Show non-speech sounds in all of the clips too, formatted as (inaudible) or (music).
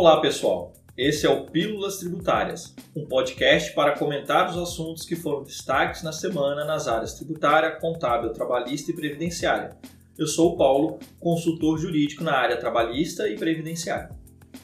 Olá, pessoal. Esse é o Pílulas Tributárias, um podcast para comentar os assuntos que foram destaques na semana nas áreas tributária, contábil, trabalhista e previdenciária. Eu sou o Paulo, consultor jurídico na área trabalhista e previdenciária.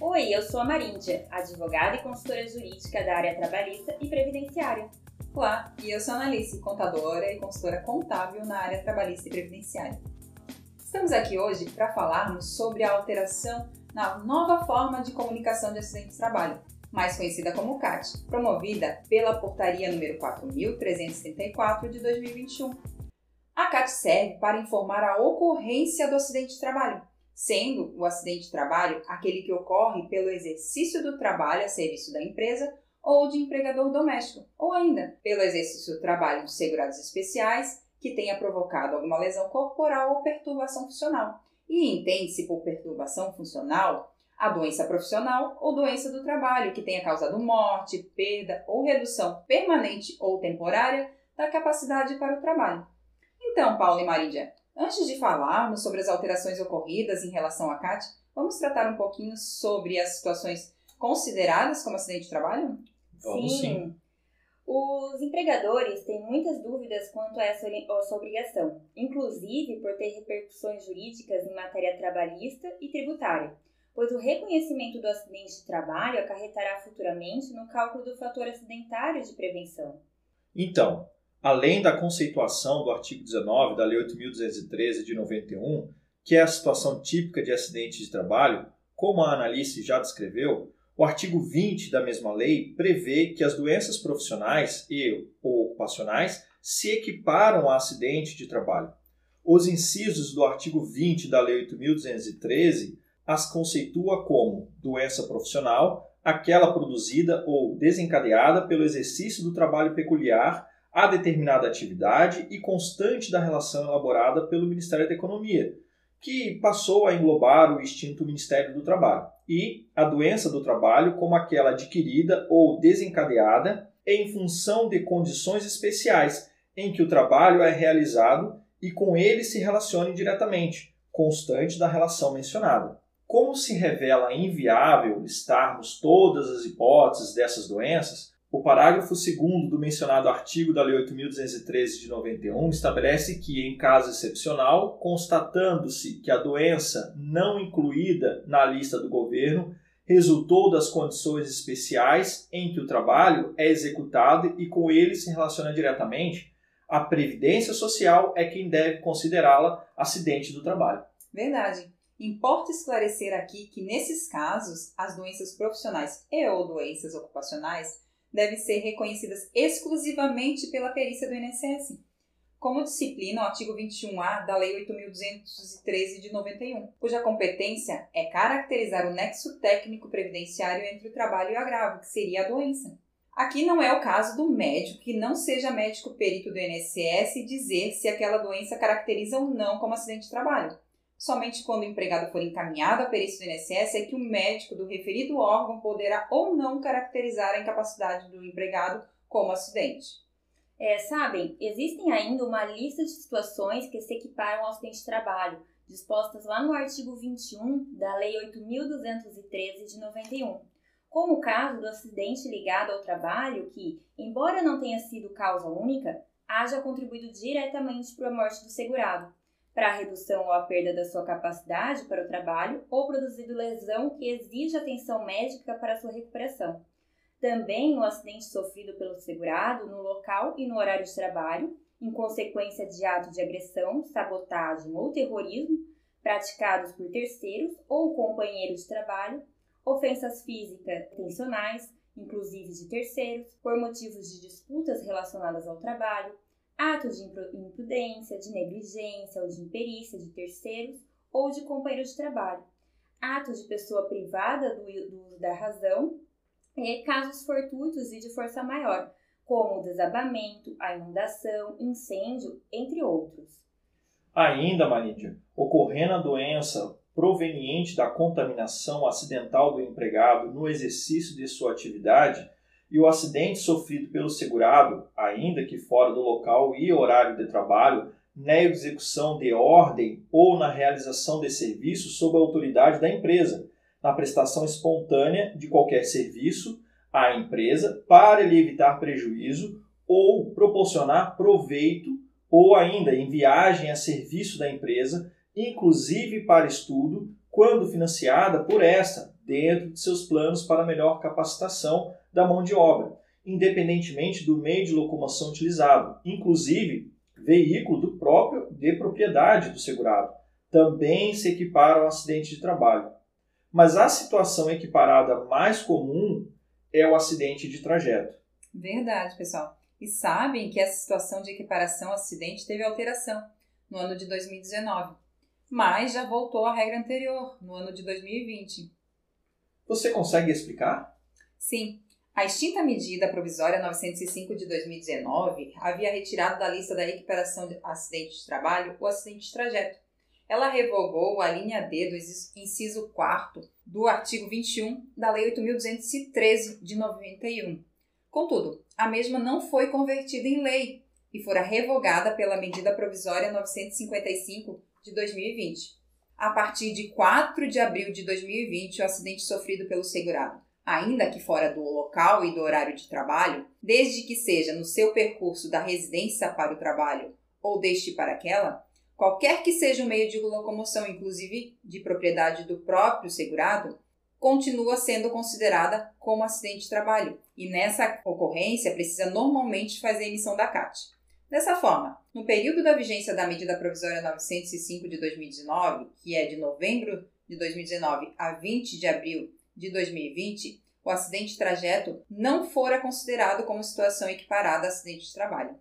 Oi, eu sou a Maríndia, advogada e consultora jurídica da área trabalhista e previdenciária. Olá, e eu sou a Analice, contadora e consultora contábil na área trabalhista e previdenciária. Estamos aqui hoje para falarmos sobre a alteração na nova forma de comunicação de acidente de trabalho, mais conhecida como CAT, promovida pela Portaria número 4334 de 2021. A CAT serve para informar a ocorrência do acidente de trabalho, sendo o acidente de trabalho aquele que ocorre pelo exercício do trabalho a serviço da empresa ou de empregador doméstico, ou ainda pelo exercício do trabalho de segurados especiais que tenha provocado alguma lesão corporal ou perturbação funcional, e entende-se por perturbação funcional a doença profissional ou doença do trabalho que tenha causado morte, perda ou redução permanente ou temporária da capacidade para o trabalho. Então, Paulo e Marília, antes de falarmos sobre as alterações ocorridas em relação à CAT, vamos tratar um pouquinho sobre as situações consideradas como acidente de trabalho? Vamos sim. sim. Os empregadores têm muitas dúvidas quanto a essa, obrigação, inclusive por ter repercussões jurídicas em matéria trabalhista e tributária, pois o reconhecimento do acidente de trabalho acarretará futuramente no cálculo do fator acidentário de prevenção. Então, além da conceituação do artigo 19 da Lei 8.213 de 91, que é a situação típica de acidente de trabalho, como a Analice já descreveu, o artigo 20 da mesma lei prevê que as doenças profissionais e ou ocupacionais se equiparam a acidente de trabalho. Os incisos do artigo 20 da Lei 8.213 as conceitua como doença profissional, aquela produzida ou desencadeada pelo exercício do trabalho peculiar a determinada atividade e constante da relação elaborada pelo Ministério da Economia, que passou a englobar o extinto Ministério do Trabalho, e a doença do trabalho como aquela adquirida ou desencadeada em função de condições especiais em que o trabalho é realizado e com ele se relacione diretamente, constante da relação mencionada. Como se revela inviável listarmos todas as hipóteses dessas doenças, o parágrafo 2 do mencionado artigo da Lei 8.213 de 91 estabelece que, em caso excepcional, constatando-se que a doença não incluída na lista do governo resultou das condições especiais em que o trabalho é executado e com ele se relaciona diretamente, a Previdência Social é quem deve considerá-la acidente do trabalho. Verdade. Importa esclarecer aqui que, nesses casos, as doenças profissionais e ou doenças ocupacionais devem ser reconhecidas exclusivamente pela perícia do INSS, como disciplina o artigo 21A da Lei 8.213 de 91, cuja competência é caracterizar o nexo técnico previdenciário entre o trabalho e o agravo, que seria a doença. Aqui não é o caso do médico que não seja médico perito do INSS dizer se aquela doença caracteriza ou não como acidente de trabalho. Somente quando o empregado for encaminhado à perícia do INSS é que o médico do referido órgão poderá ou não caracterizar a incapacidade do empregado como acidente. É, sabem, existem ainda uma lista de situações que se equiparam ao acidente de trabalho, dispostas lá no artigo 21 da Lei 8.213 de 91, como o caso do acidente ligado ao trabalho que, embora não tenha sido causa única, haja contribuído diretamente para a morte do segurado, para a redução ou a perda da sua capacidade para o trabalho ou produzido lesão que exige atenção médica para sua recuperação. Também o acidente sofrido pelo segurado no local e no horário de trabalho, em consequência de ato de agressão, sabotagem ou terrorismo praticados por terceiros ou companheiros de trabalho, ofensas físicas intencionais, inclusive de terceiros, por motivos de disputas relacionadas ao trabalho, atos de imprudência, de negligência ou de imperícia de terceiros ou de companheiros de trabalho, atos de pessoa privada do, uso da razão e casos fortuitos e de força maior, como o desabamento, a inundação, incêndio, entre outros. Ainda, Marídia, ocorrendo a doença proveniente da contaminação acidental do empregado no exercício de sua atividade, e o acidente sofrido pelo segurado, ainda que fora do local e horário de trabalho, na execução de ordem ou na realização de serviço sob a autoridade da empresa, na prestação espontânea de qualquer serviço à empresa para lhe evitar prejuízo ou proporcionar proveito ou ainda em viagem a serviço da empresa, inclusive para estudo, quando financiada por esta, dentro de seus planos para melhor capacitação da mão de obra, independentemente do meio de locomoção utilizado, inclusive veículo do próprio de propriedade do segurado, também se equipara ao acidente de trabalho. Mas a situação equiparada mais comum é o acidente de trajeto. Verdade, pessoal. E sabem que essa situação de equiparação ao acidente teve alteração no ano de 2019, mas já voltou à regra anterior, no ano de 2020. Você consegue explicar? Sim. A extinta medida provisória 905 de 2019 havia retirado da lista da equiparação de acidente de trabalho o acidente de trajeto. Ela revogou a linha D do inciso 4 do artigo 21 da Lei 8.213 de 91. Contudo, a mesma não foi convertida em lei e fora revogada pela medida provisória 955 de 2020. A partir de 4 de abril de 2020, o acidente sofrido pelo segurado ainda que fora do local e do horário de trabalho, desde que seja no seu percurso da residência para o trabalho ou deste para aquela, qualquer que seja o meio de locomoção, inclusive de propriedade do próprio segurado, continua sendo considerada como acidente de trabalho e nessa ocorrência precisa normalmente fazer emissão da CAT. Dessa forma, no período da vigência da medida provisória 905 de 2019, que é de novembro de 2019 a 20 de abril de 2020, o acidente de trajeto não fora considerado como situação equiparada a acidente de trabalho.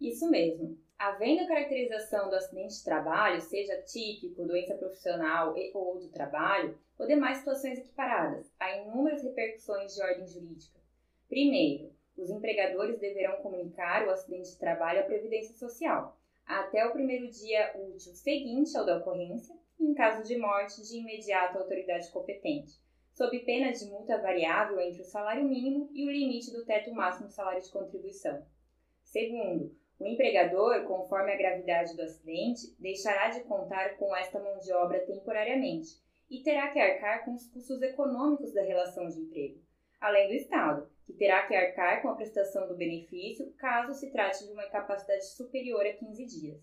Isso mesmo. Havendo a caracterização do acidente de trabalho, seja típico, doença profissional ou do trabalho, ou demais situações equiparadas, há inúmeras repercussões de ordem jurídica. Primeiro, os empregadores deverão comunicar o acidente de trabalho à Previdência Social, até o primeiro dia útil seguinte ao da ocorrência, e em caso de morte, de imediato à autoridade competente sob pena de multa variável entre o salário mínimo e o limite do teto máximo do salário de contribuição. Segundo, o empregador, conforme a gravidade do acidente, deixará de contar com esta mão de obra temporariamente e terá que arcar com os custos econômicos da relação de emprego, além do Estado, que terá que arcar com a prestação do benefício caso se trate de uma incapacidade superior a 15 dias.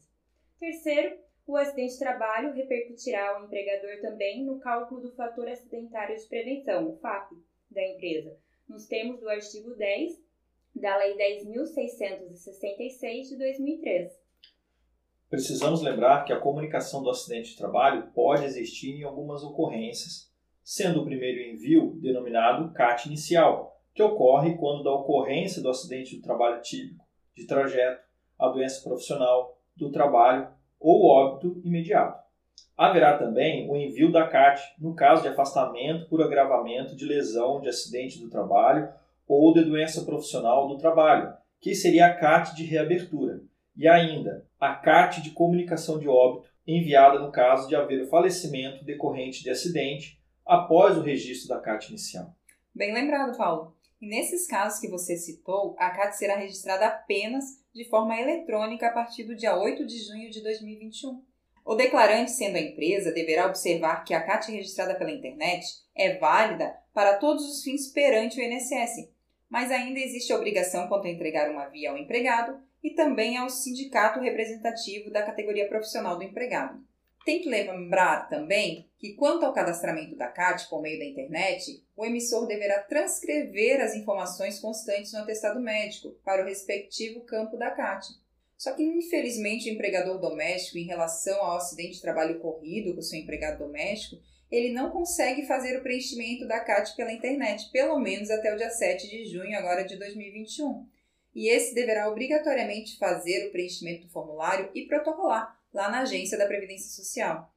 Terceiro, o acidente de trabalho repercutirá ao empregador também no cálculo do fator acidentário de prevenção, o FAP, da empresa, nos termos do artigo 10 da Lei 10.666 de 2003. Precisamos lembrar que a comunicação do acidente de trabalho pode existir em algumas ocorrências, sendo o primeiro envio denominado CAT inicial, que ocorre quando da ocorrência do acidente do trabalho típico, de trajeto, a doença profissional, do trabalho ou óbito imediato. Haverá também o envio da CAT no caso de afastamento por agravamento de lesão de acidente do trabalho ou de doença profissional do trabalho, que seria a CAT de reabertura, e ainda a CAT de comunicação de óbito, enviada no caso de haver o falecimento decorrente de acidente após o registro da CAT inicial. Bem lembrado, Paulo. E nesses casos que você citou, a CAT será registrada apenas de forma eletrônica a partir do dia 8 de junho de 2021. O declarante, sendo a empresa, deverá observar que a CAT registrada pela internet é válida para todos os fins perante o INSS, mas ainda existe a obrigação quanto a entregar uma via ao empregado e também ao sindicato representativo da categoria profissional do empregado. Tem que lembrar também que, quanto ao cadastramento da CAT por meio da internet, o emissor deverá transcrever as informações constantes no atestado médico para o respectivo campo da CAT. Só que, infelizmente, o empregador doméstico, em relação ao acidente de trabalho ocorrido com seu empregado doméstico, ele não consegue fazer o preenchimento da CAT pela internet, pelo menos até o dia 7 de junho agora de 2021. E esse deverá obrigatoriamente fazer o preenchimento do formulário e protocolar lá na agência da Previdência Social.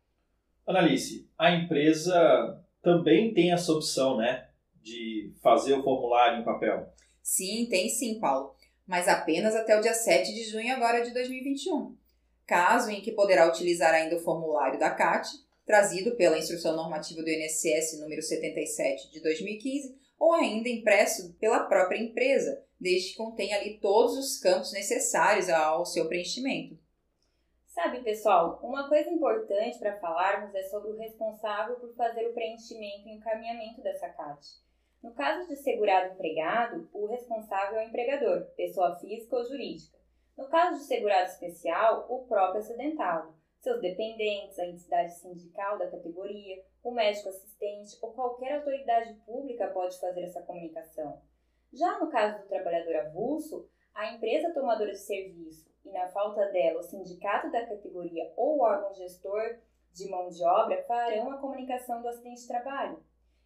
Analice, a empresa também tem essa opção, né, de fazer o formulário em papel? Sim, tem sim, Paulo, mas apenas até o dia 7 de junho agora de 2021. Caso em que poderá utilizar ainda o formulário da CAT, trazido pela Instrução Normativa do INSS número 77 de 2015, ou ainda impresso pela própria empresa, desde que contenha ali todos os campos necessários ao seu preenchimento. Sabe, pessoal, uma coisa importante para falarmos é sobre o responsável por fazer o preenchimento e encaminhamento dessa CAT. No caso de segurado empregado, o responsável é o empregador, pessoa física ou jurídica. No caso de segurado especial, o próprio acidentado, seus dependentes, a entidade sindical da categoria, o médico assistente ou qualquer autoridade pública pode fazer essa comunicação. Já no caso do trabalhador avulso, a empresa tomadora de serviço e, na falta dela, o sindicato da categoria ou órgão gestor de mão de obra farão a comunicação do acidente de trabalho.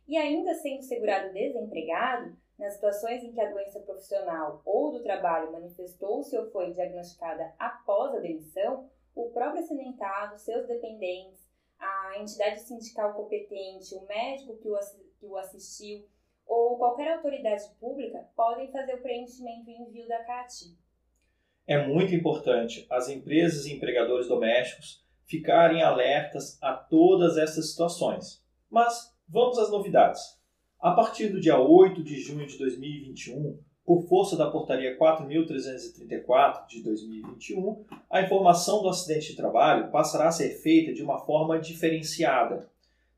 E ainda sendo segurado desempregado, nas situações em que a doença profissional ou do trabalho manifestou-se ou foi diagnosticada após a demissão, o próprio acidentado, seus dependentes, a entidade sindical competente, o médico que o, assistiu ou qualquer autoridade pública podem fazer o preenchimento e envio da CAT. É muito importante as empresas e empregadores domésticos ficarem alertas a todas essas situações. Mas vamos às novidades. A partir do dia 8 de junho de 2021, por força da Portaria 4.334 de 2021, a informação do acidente de trabalho passará a ser feita de uma forma diferenciada,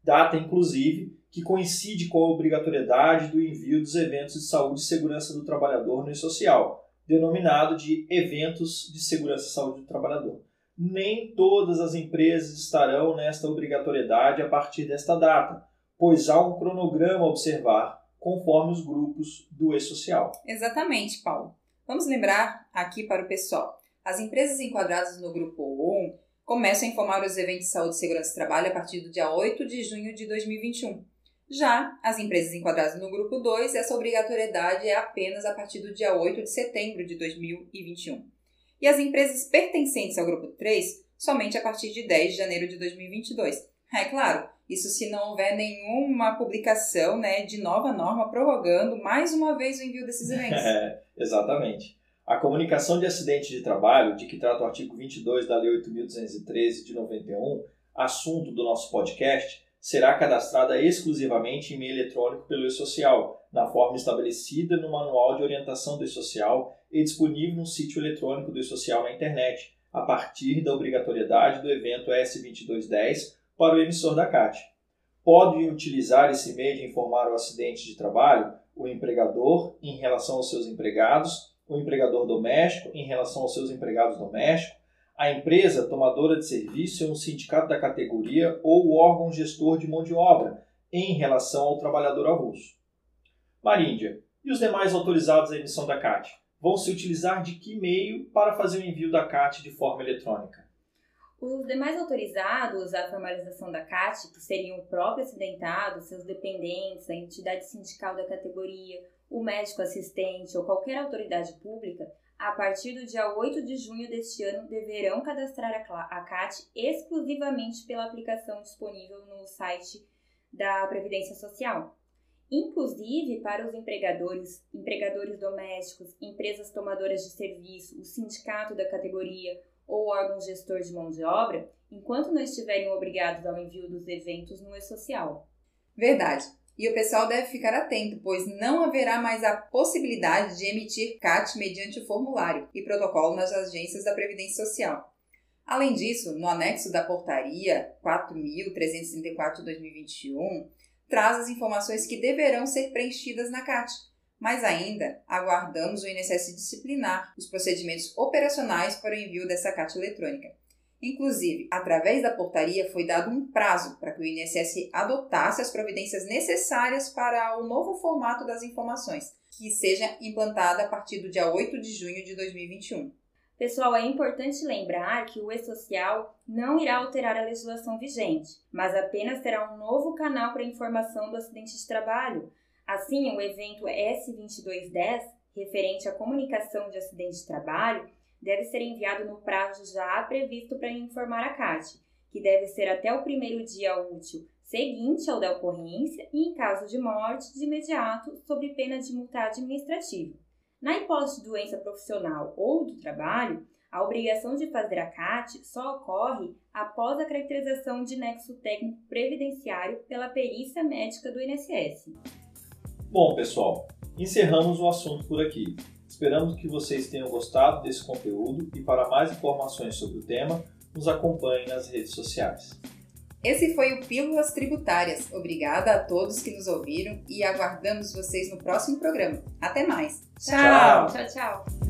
data inclusive que coincide com a obrigatoriedade do envio dos eventos de saúde e segurança do trabalhador no e-social, denominado de eventos de segurança e saúde do trabalhador. Nem todas as empresas estarão nesta obrigatoriedade a partir desta data, pois há um cronograma a observar conforme os grupos do e-social. Exatamente, Paulo. Vamos lembrar aqui para o pessoal. As empresas enquadradas no grupo 1 começam a informar os eventos de saúde e segurança do trabalho a partir do dia 8 de junho de 2021. Já as empresas enquadradas no grupo 2, essa obrigatoriedade é apenas a partir do dia 8 de setembro de 2021. E as empresas pertencentes ao grupo 3, somente a partir de 10 de janeiro de 2022. É claro, isso se não houver nenhuma publicação né, de nova norma prorrogando mais uma vez o envio desses (laughs) eventos. É, exatamente. A comunicação de acidente de trabalho, de que trata o artigo 22 da Lei 8.213 de 91, assunto do nosso podcast, será cadastrada exclusivamente em e-mail eletrônico pelo e-social, na forma estabelecida no Manual de Orientação do e-social e disponível no sítio eletrônico do e-social na internet, a partir da obrigatoriedade do evento S2210 para o emissor da CAT. Podem utilizar esse meio de informar o acidente de trabalho o empregador em relação aos seus empregados, o empregador doméstico em relação aos seus empregados domésticos, a empresa tomadora de serviço e um sindicato da categoria ou o órgão gestor de mão de obra em relação ao trabalhador avulso. Maríndia, e os demais autorizados à emissão da CAT? Vão se utilizar de que meio para fazer o envio da CAT de forma eletrônica? Os demais autorizados à formalização da CAT, que seriam o próprio acidentado, seus dependentes, a entidade sindical da categoria, o médico assistente ou qualquer autoridade pública, a partir do dia 8 de junho deste ano, deverão cadastrar a CAT exclusivamente pela aplicação disponível no site da Previdência Social. Inclusive para os empregadores, empregadores domésticos, empresas tomadoras de serviço, o sindicato da categoria, ou órgão gestor de mão de obra, enquanto não estiverem obrigados ao envio dos eventos no e-social. Verdade. E o pessoal deve ficar atento, pois não haverá mais a possibilidade de emitir CAT mediante o formulário e protocolo nas agências da Previdência Social. Além disso, no anexo da Portaria 4.334-2021, traz as informações que deverão ser preenchidas na CAT, mas ainda aguardamos o INSS disciplinar os procedimentos operacionais para o envio dessa carta eletrônica. Inclusive, através da portaria foi dado um prazo para que o INSS adotasse as providências necessárias para o novo formato das informações, que seja implantada a partir do dia 8 de junho de 2021. Pessoal, é importante lembrar que o e-social não irá alterar a legislação vigente, mas apenas terá um novo canal para informação do acidente de trabalho, Assim, o evento S2210, referente à comunicação de acidente de trabalho, deve ser enviado no prazo já previsto para informar a CAT, que deve ser até o primeiro dia útil seguinte ao da ocorrência e, em caso de morte, de imediato, sob pena de multa administrativa. Na hipótese de doença profissional ou do trabalho, a obrigação de fazer a CAT só ocorre após a caracterização de nexo técnico previdenciário pela perícia médica do INSS. Bom, pessoal, encerramos o assunto por aqui. Esperamos que vocês tenham gostado desse conteúdo e para mais informações sobre o tema, nos acompanhe nas redes sociais. Esse foi o Pílulas Tributárias. Obrigada a todos que nos ouviram e aguardamos vocês no próximo programa. Até mais. Tchau, tchau, tchau.